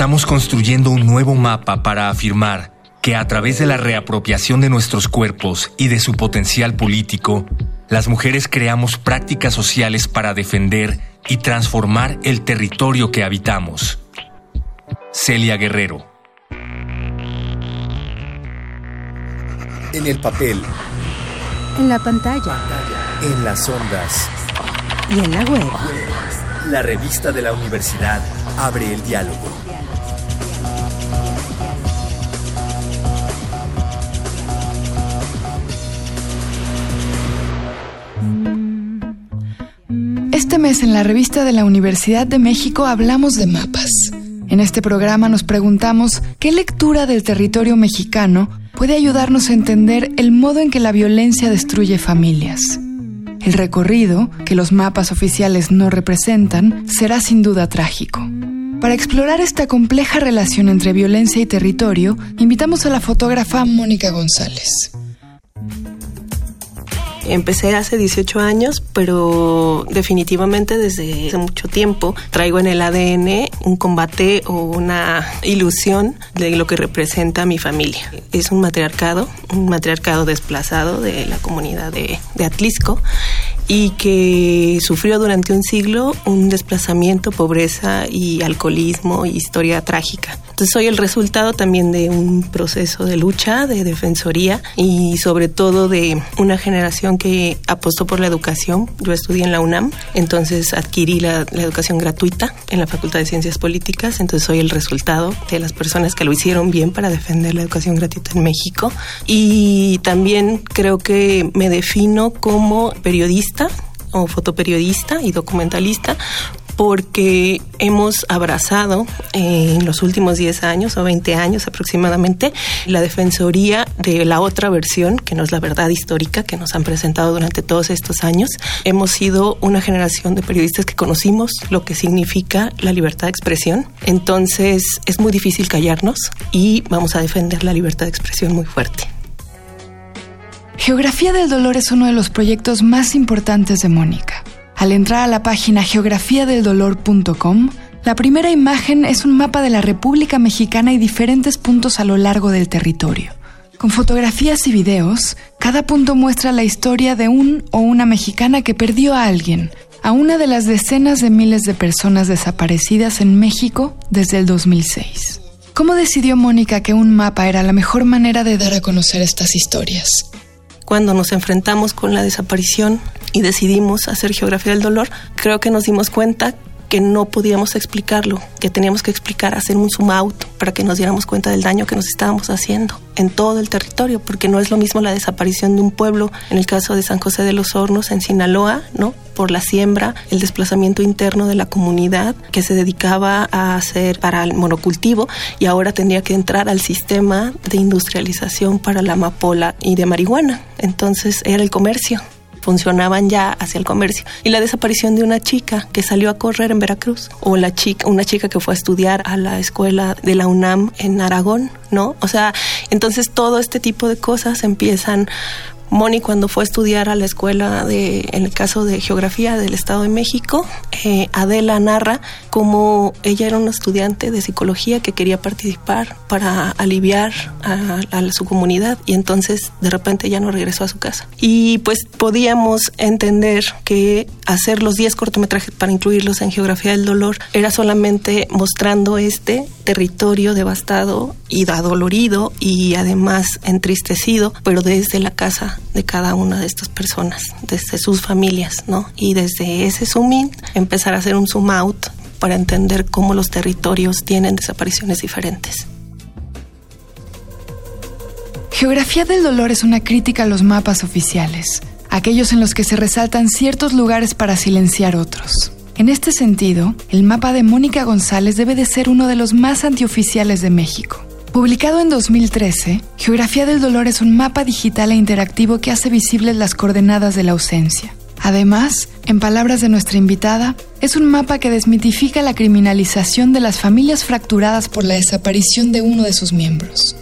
Estamos construyendo un nuevo mapa para afirmar que a través de la reapropiación de nuestros cuerpos y de su potencial político, las mujeres creamos prácticas sociales para defender y transformar el territorio que habitamos. Celia Guerrero. En el papel. En la pantalla. En las ondas. Y en la web. La revista de la universidad abre el diálogo. Mes en la revista de la Universidad de México hablamos de mapas. En este programa nos preguntamos qué lectura del territorio mexicano puede ayudarnos a entender el modo en que la violencia destruye familias. El recorrido, que los mapas oficiales no representan, será sin duda trágico. Para explorar esta compleja relación entre violencia y territorio, invitamos a la fotógrafa Mónica González. Empecé hace 18 años, pero definitivamente desde hace mucho tiempo traigo en el ADN un combate o una ilusión de lo que representa mi familia. Es un matriarcado, un matriarcado desplazado de la comunidad de, de Atlisco y que sufrió durante un siglo un desplazamiento, pobreza y alcoholismo y historia trágica. Soy el resultado también de un proceso de lucha, de defensoría y sobre todo de una generación que apostó por la educación. Yo estudié en la UNAM, entonces adquirí la educación gratuita en la Facultad de Ciencias Políticas, entonces soy el resultado de las personas que lo hicieron bien para defender la educación gratuita en México. Y también creo que me defino como periodista o fotoperiodista y documentalista porque hemos abrazado eh, en los últimos 10 años o 20 años aproximadamente la defensoría de la otra versión, que no es la verdad histórica que nos han presentado durante todos estos años. Hemos sido una generación de periodistas que conocimos lo que significa la libertad de expresión. Entonces es muy difícil callarnos y vamos a defender la libertad de expresión muy fuerte. Geografía del Dolor es uno de los proyectos más importantes de Mónica. Al entrar a la página geografiadeldolor.com, la primera imagen es un mapa de la República Mexicana y diferentes puntos a lo largo del territorio. Con fotografías y videos, cada punto muestra la historia de un o una mexicana que perdió a alguien, a una de las decenas de miles de personas desaparecidas en México desde el 2006. ¿Cómo decidió Mónica que un mapa era la mejor manera de dar a conocer estas historias? Cuando nos enfrentamos con la desaparición y decidimos hacer geografía del dolor, creo que nos dimos cuenta que no podíamos explicarlo, que teníamos que explicar, hacer un zoom out para que nos diéramos cuenta del daño que nos estábamos haciendo en todo el territorio, porque no es lo mismo la desaparición de un pueblo, en el caso de San José de los Hornos, en Sinaloa, ¿no? Por la siembra, el desplazamiento interno de la comunidad que se dedicaba a hacer para el monocultivo y ahora tendría que entrar al sistema de industrialización para la amapola y de marihuana. Entonces era el comercio funcionaban ya hacia el comercio. Y la desaparición de una chica que salió a correr en Veracruz, o la chica, una chica que fue a estudiar a la escuela de la UNAM en Aragón, ¿no? O sea, entonces todo este tipo de cosas empiezan Moni cuando fue a estudiar a la escuela de, en el caso de geografía del Estado de México, eh, Adela narra cómo ella era una estudiante de psicología que quería participar para aliviar a, a, su comunidad y entonces de repente ya no regresó a su casa. Y pues podíamos entender que hacer los 10 cortometrajes para incluirlos en geografía del dolor era solamente mostrando este territorio devastado y adolorido y además entristecido, pero desde la casa de cada una de estas personas, desde sus familias, ¿no? Y desde ese zoom in empezar a hacer un zoom out para entender cómo los territorios tienen desapariciones diferentes. Geografía del dolor es una crítica a los mapas oficiales, aquellos en los que se resaltan ciertos lugares para silenciar otros. En este sentido, el mapa de Mónica González debe de ser uno de los más antioficiales de México. Publicado en 2013, Geografía del Dolor es un mapa digital e interactivo que hace visibles las coordenadas de la ausencia. Además, en palabras de nuestra invitada, es un mapa que desmitifica la criminalización de las familias fracturadas por la desaparición de uno de sus miembros.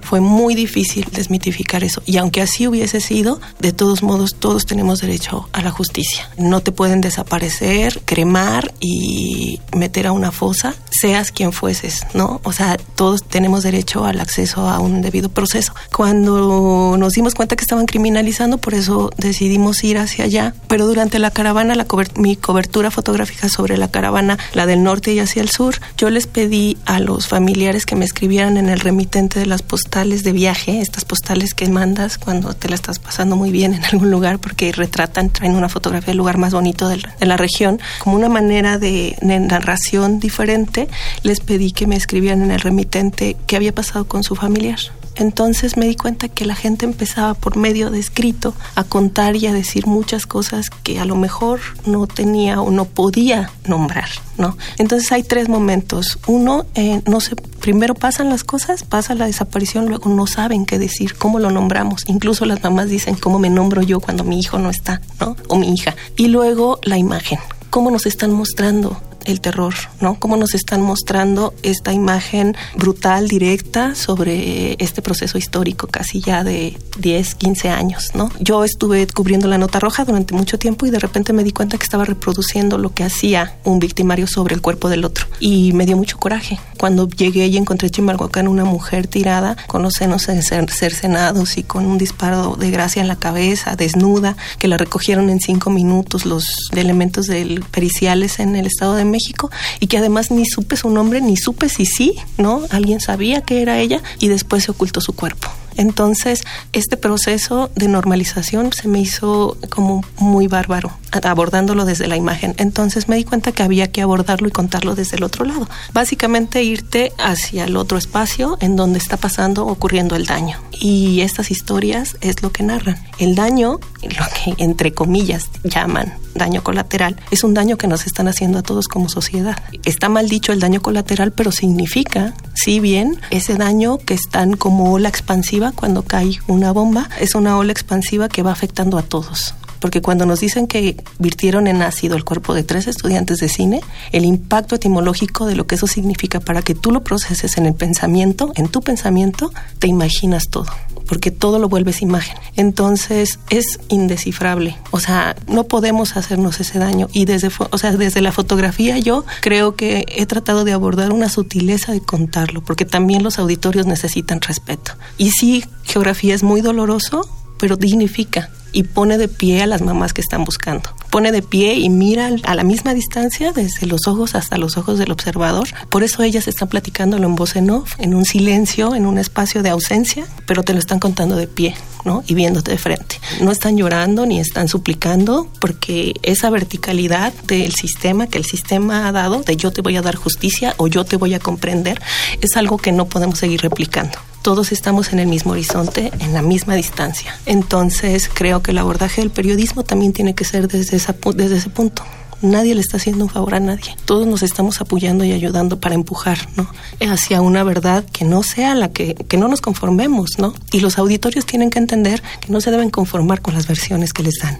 fue muy difícil desmitificar eso. Y aunque así hubiese sido, de todos modos, todos tenemos derecho a la justicia. No te pueden desaparecer, cremar y meter a una fosa, seas quien fueses, ¿no? O sea, todos tenemos derecho al acceso a un debido proceso. Cuando nos dimos cuenta que estaban criminalizando, por eso decidimos ir hacia allá. Pero durante la caravana, la mi cobertura fotográfica sobre la caravana, la del norte y hacia el sur, yo les pedí a los familiares que me escribieran en el remitente de las postales de viaje, estas postales que mandas cuando te la estás pasando muy bien en algún lugar porque retratan, traen una fotografía del lugar más bonito de la, región, como una manera de, de narración diferente, les pedí que me escribieran en el remitente qué había pasado con su familiar. Entonces me di cuenta que la gente empezaba por medio de escrito a contar y a decir muchas cosas que a lo mejor no tenía o no podía nombrar, ¿no? Entonces hay tres momentos. Uno, eh, no sé, primero pasan las cosas, pasa la desaparición, luego no saben qué decir, cómo lo nombramos. Incluso las mamás dicen cómo me nombro yo cuando mi hijo no está, ¿no? O mi hija. Y luego la imagen cómo nos están mostrando el terror, ¿no? Cómo nos están mostrando esta imagen brutal, directa sobre este proceso histórico casi ya de 10, 15 años, ¿no? Yo estuve cubriendo la nota roja durante mucho tiempo y de repente me di cuenta que estaba reproduciendo lo que hacía un victimario sobre el cuerpo del otro y me dio mucho coraje. Cuando llegué y encontré en Chimalhuacán una mujer tirada con los senos cercenados y con un disparo de gracia en la cabeza, desnuda, que la recogieron en cinco minutos los elementos del periciales en el estado de México y que además ni supe su nombre, ni supe si sí, ¿no? Alguien sabía que era ella y después se ocultó su cuerpo. Entonces, este proceso de normalización se me hizo como muy bárbaro, abordándolo desde la imagen. Entonces me di cuenta que había que abordarlo y contarlo desde el otro lado. Básicamente irte hacia el otro espacio en donde está pasando, ocurriendo el daño. Y estas historias es lo que narran. El daño, lo que entre comillas llaman daño colateral, es un daño que nos están haciendo a todos como sociedad. Está mal dicho el daño colateral, pero significa, si bien, ese daño que están como ola expansiva cuando cae una bomba, es una ola expansiva que va afectando a todos. Porque cuando nos dicen que virtieron en ácido el cuerpo de tres estudiantes de cine, el impacto etimológico de lo que eso significa para que tú lo proceses en el pensamiento, en tu pensamiento, te imaginas todo porque todo lo vuelves imagen. Entonces es indescifrable. O sea, no podemos hacernos ese daño. Y desde, o sea, desde la fotografía yo creo que he tratado de abordar una sutileza de contarlo, porque también los auditorios necesitan respeto. Y sí, geografía es muy doloroso, pero dignifica y pone de pie a las mamás que están buscando. Pone de pie y mira a la misma distancia, desde los ojos hasta los ojos del observador. Por eso ellas están platicándolo en voz en off, en un silencio, en un espacio de ausencia, pero te lo están contando de pie, ¿no? Y viéndote de frente. No están llorando ni están suplicando, porque esa verticalidad del sistema que el sistema ha dado, de yo te voy a dar justicia o yo te voy a comprender, es algo que no podemos seguir replicando todos estamos en el mismo horizonte, en la misma distancia. Entonces creo que el abordaje del periodismo también tiene que ser desde, ese punto nadie le está haciendo un favor a nadie. Todos nos estamos apoyando y ayudando para empujar, ¿no? Hacia una verdad que no sea la que, que no nos conformemos, ¿no? Y los auditorios tienen que entender que no se deben conformar con las versiones que les dan.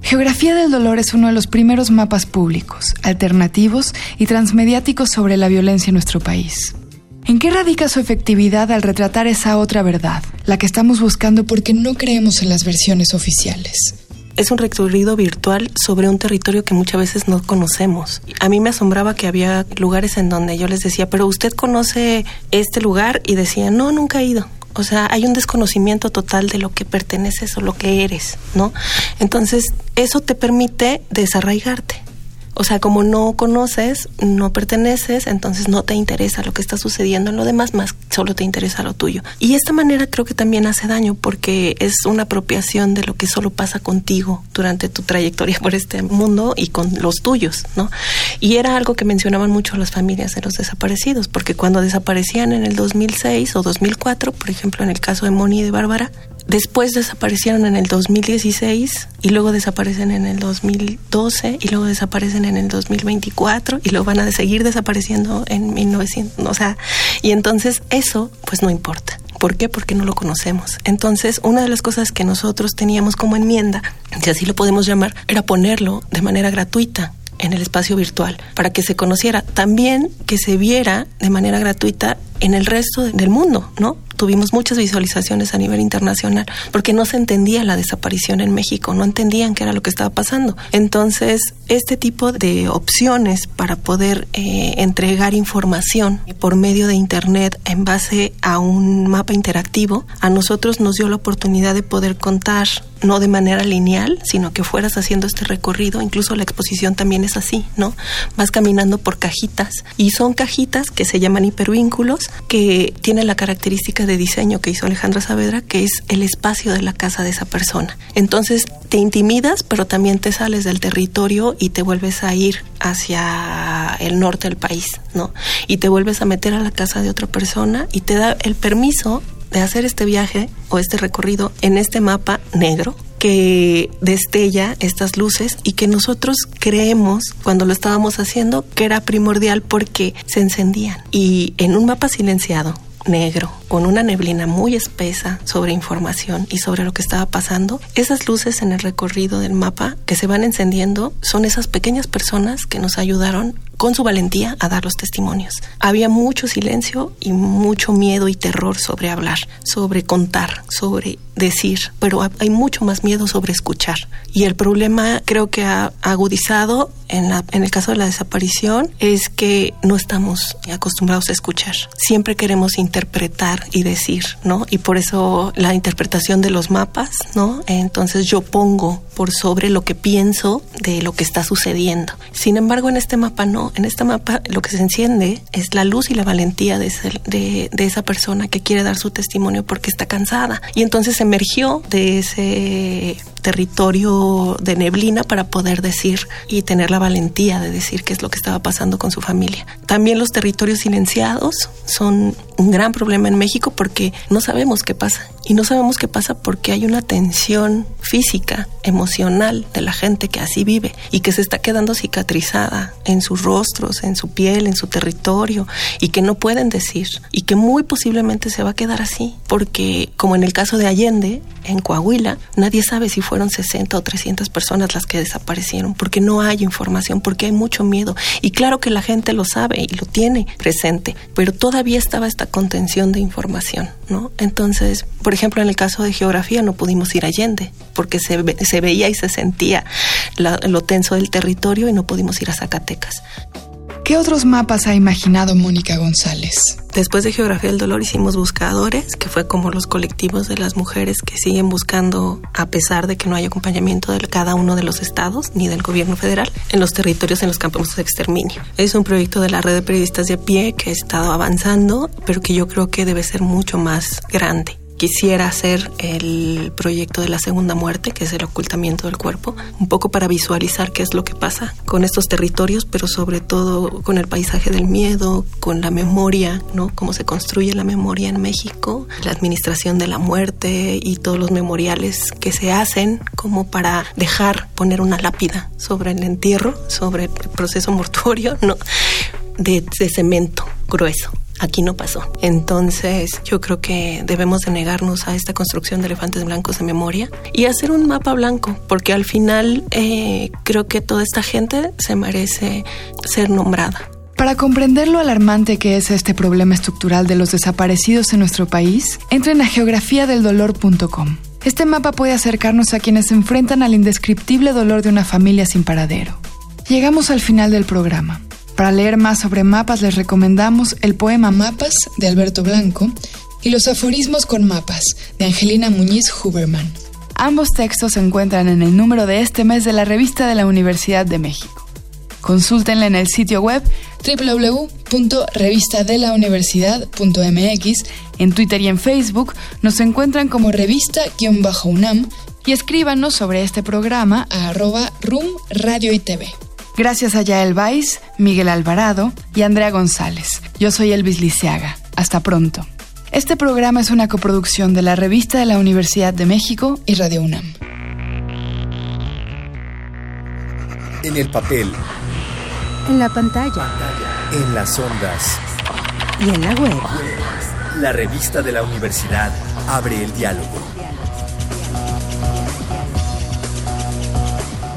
Geografía del Dolor es uno de los primeros mapas públicos, alternativos y transmediáticos sobre la violencia en nuestro país. ¿En qué radica su efectividad al retratar esa otra verdad, la que estamos buscando porque no creemos en las versiones oficiales? es un recorrido virtual sobre un territorio que muchas veces no conocemos. A mí me asombraba que había lugares en donde yo les decía, pero usted conoce este lugar y decía, no, nunca he ido. O sea, hay un desconocimiento total de lo que perteneces o lo que eres, ¿no? Entonces, eso te permite desarraigarte. O sea, como no conoces, no perteneces, entonces no te interesa lo que está sucediendo en lo demás, más solo te interesa lo tuyo. Y esta manera creo que también hace daño porque es una apropiación de lo que solo pasa contigo durante tu trayectoria por este mundo y con los tuyos, ¿no? Y era algo que mencionaban mucho las familias de los desaparecidos, porque cuando desaparecían en el 2006 o 2004, por ejemplo, en el caso de Moni y de Bárbara, Después desaparecieron en el 2016 y luego desaparecen en el 2012 y luego desaparecen en el 2024 y luego van a seguir desapareciendo en 1900, o sea, y entonces eso pues no importa. ¿Por qué? Porque no lo conocemos. Entonces, una de las cosas que nosotros teníamos como enmienda, si así lo podemos llamar, era ponerlo de manera gratuita en el espacio virtual para que se conociera, también que se viera de manera gratuita en el resto del mundo, ¿no? Tuvimos muchas visualizaciones a nivel internacional porque no se entendía la desaparición en México, no entendían qué era lo que estaba pasando. Entonces, este tipo de opciones para poder eh, entregar información por medio de Internet en base a un mapa interactivo, a nosotros nos dio la oportunidad de poder contar no de manera lineal, sino que fueras haciendo este recorrido, incluso la exposición también es así, ¿no? Vas caminando por cajitas y son cajitas que se llaman hipervínculos, que tienen la característica de diseño que hizo Alejandra Saavedra, que es el espacio de la casa de esa persona. Entonces te intimidas, pero también te sales del territorio y te vuelves a ir hacia el norte del país, ¿no? Y te vuelves a meter a la casa de otra persona y te da el permiso de hacer este viaje o este recorrido en este mapa negro que destella estas luces y que nosotros creemos cuando lo estábamos haciendo que era primordial porque se encendían. Y en un mapa silenciado, negro, con una neblina muy espesa sobre información y sobre lo que estaba pasando, esas luces en el recorrido del mapa que se van encendiendo son esas pequeñas personas que nos ayudaron con su valentía a dar los testimonios. Había mucho silencio y mucho miedo y terror sobre hablar, sobre contar, sobre decir, pero hay mucho más miedo sobre escuchar. Y el problema creo que ha agudizado en, la, en el caso de la desaparición es que no estamos acostumbrados a escuchar. Siempre queremos interpretar y decir, ¿no? Y por eso la interpretación de los mapas, ¿no? Entonces yo pongo por sobre lo que pienso de lo que está sucediendo. Sin embargo, en este mapa no. En este mapa lo que se enciende es la luz y la valentía de, de, de esa persona que quiere dar su testimonio porque está cansada. Y entonces emergió de ese territorio de neblina para poder decir y tener la valentía de decir qué es lo que estaba pasando con su familia. También los territorios silenciados son un gran problema en México porque no sabemos qué pasa. Y no sabemos qué pasa porque hay una tensión física, emocional de la gente que así vive y que se está quedando cicatrizada en sus rostros, en su piel, en su territorio y que no pueden decir y que muy posiblemente se va a quedar así porque como en el caso de Allende, en Coahuila, nadie sabe si fueron 60 o 300 personas las que desaparecieron porque no hay información, porque hay mucho miedo. Y claro que la gente lo sabe y lo tiene presente, pero todavía estaba esta contención de información, ¿no? Entonces, por ejemplo, en el caso de geografía no pudimos ir a Allende porque se, se veía y se sentía lo tenso del territorio y no pudimos ir a Zacatecas. ¿Qué otros mapas ha imaginado Mónica González? Después de Geografía del Dolor hicimos Buscadores, que fue como los colectivos de las mujeres que siguen buscando, a pesar de que no hay acompañamiento de cada uno de los estados ni del gobierno federal, en los territorios en los campos de exterminio. Es un proyecto de la red de periodistas de pie que ha estado avanzando, pero que yo creo que debe ser mucho más grande quisiera hacer el proyecto de la segunda muerte, que es el ocultamiento del cuerpo, un poco para visualizar qué es lo que pasa con estos territorios, pero sobre todo con el paisaje del miedo, con la memoria, ¿no? Cómo se construye la memoria en México, la administración de la muerte y todos los memoriales que se hacen como para dejar poner una lápida sobre el entierro, sobre el proceso mortuorio, ¿no? de, de cemento grueso aquí no pasó. Entonces yo creo que debemos de negarnos a esta construcción de elefantes blancos de memoria y hacer un mapa blanco, porque al final eh, creo que toda esta gente se merece ser nombrada. Para comprender lo alarmante que es este problema estructural de los desaparecidos en nuestro país, entren a geografiadeldolor.com. Este mapa puede acercarnos a quienes se enfrentan al indescriptible dolor de una familia sin paradero. Llegamos al final del programa. Para leer más sobre mapas les recomendamos el poema Mapas de Alberto Blanco y los aforismos con mapas de Angelina Muñiz Huberman. Ambos textos se encuentran en el número de este mes de la revista de la Universidad de México. Consúltenla en el sitio web www.revistadelauniversidad.mx, en Twitter y en Facebook nos encuentran como revista-unam y escríbanos sobre este programa a arroba room radio y TV. Gracias a Yael Vais, Miguel Alvarado y Andrea González. Yo soy Elvis Liceaga. Hasta pronto. Este programa es una coproducción de la Revista de la Universidad de México y Radio UNAM. En el papel. En la pantalla. En las ondas. Y en la web. La revista de la universidad abre el diálogo.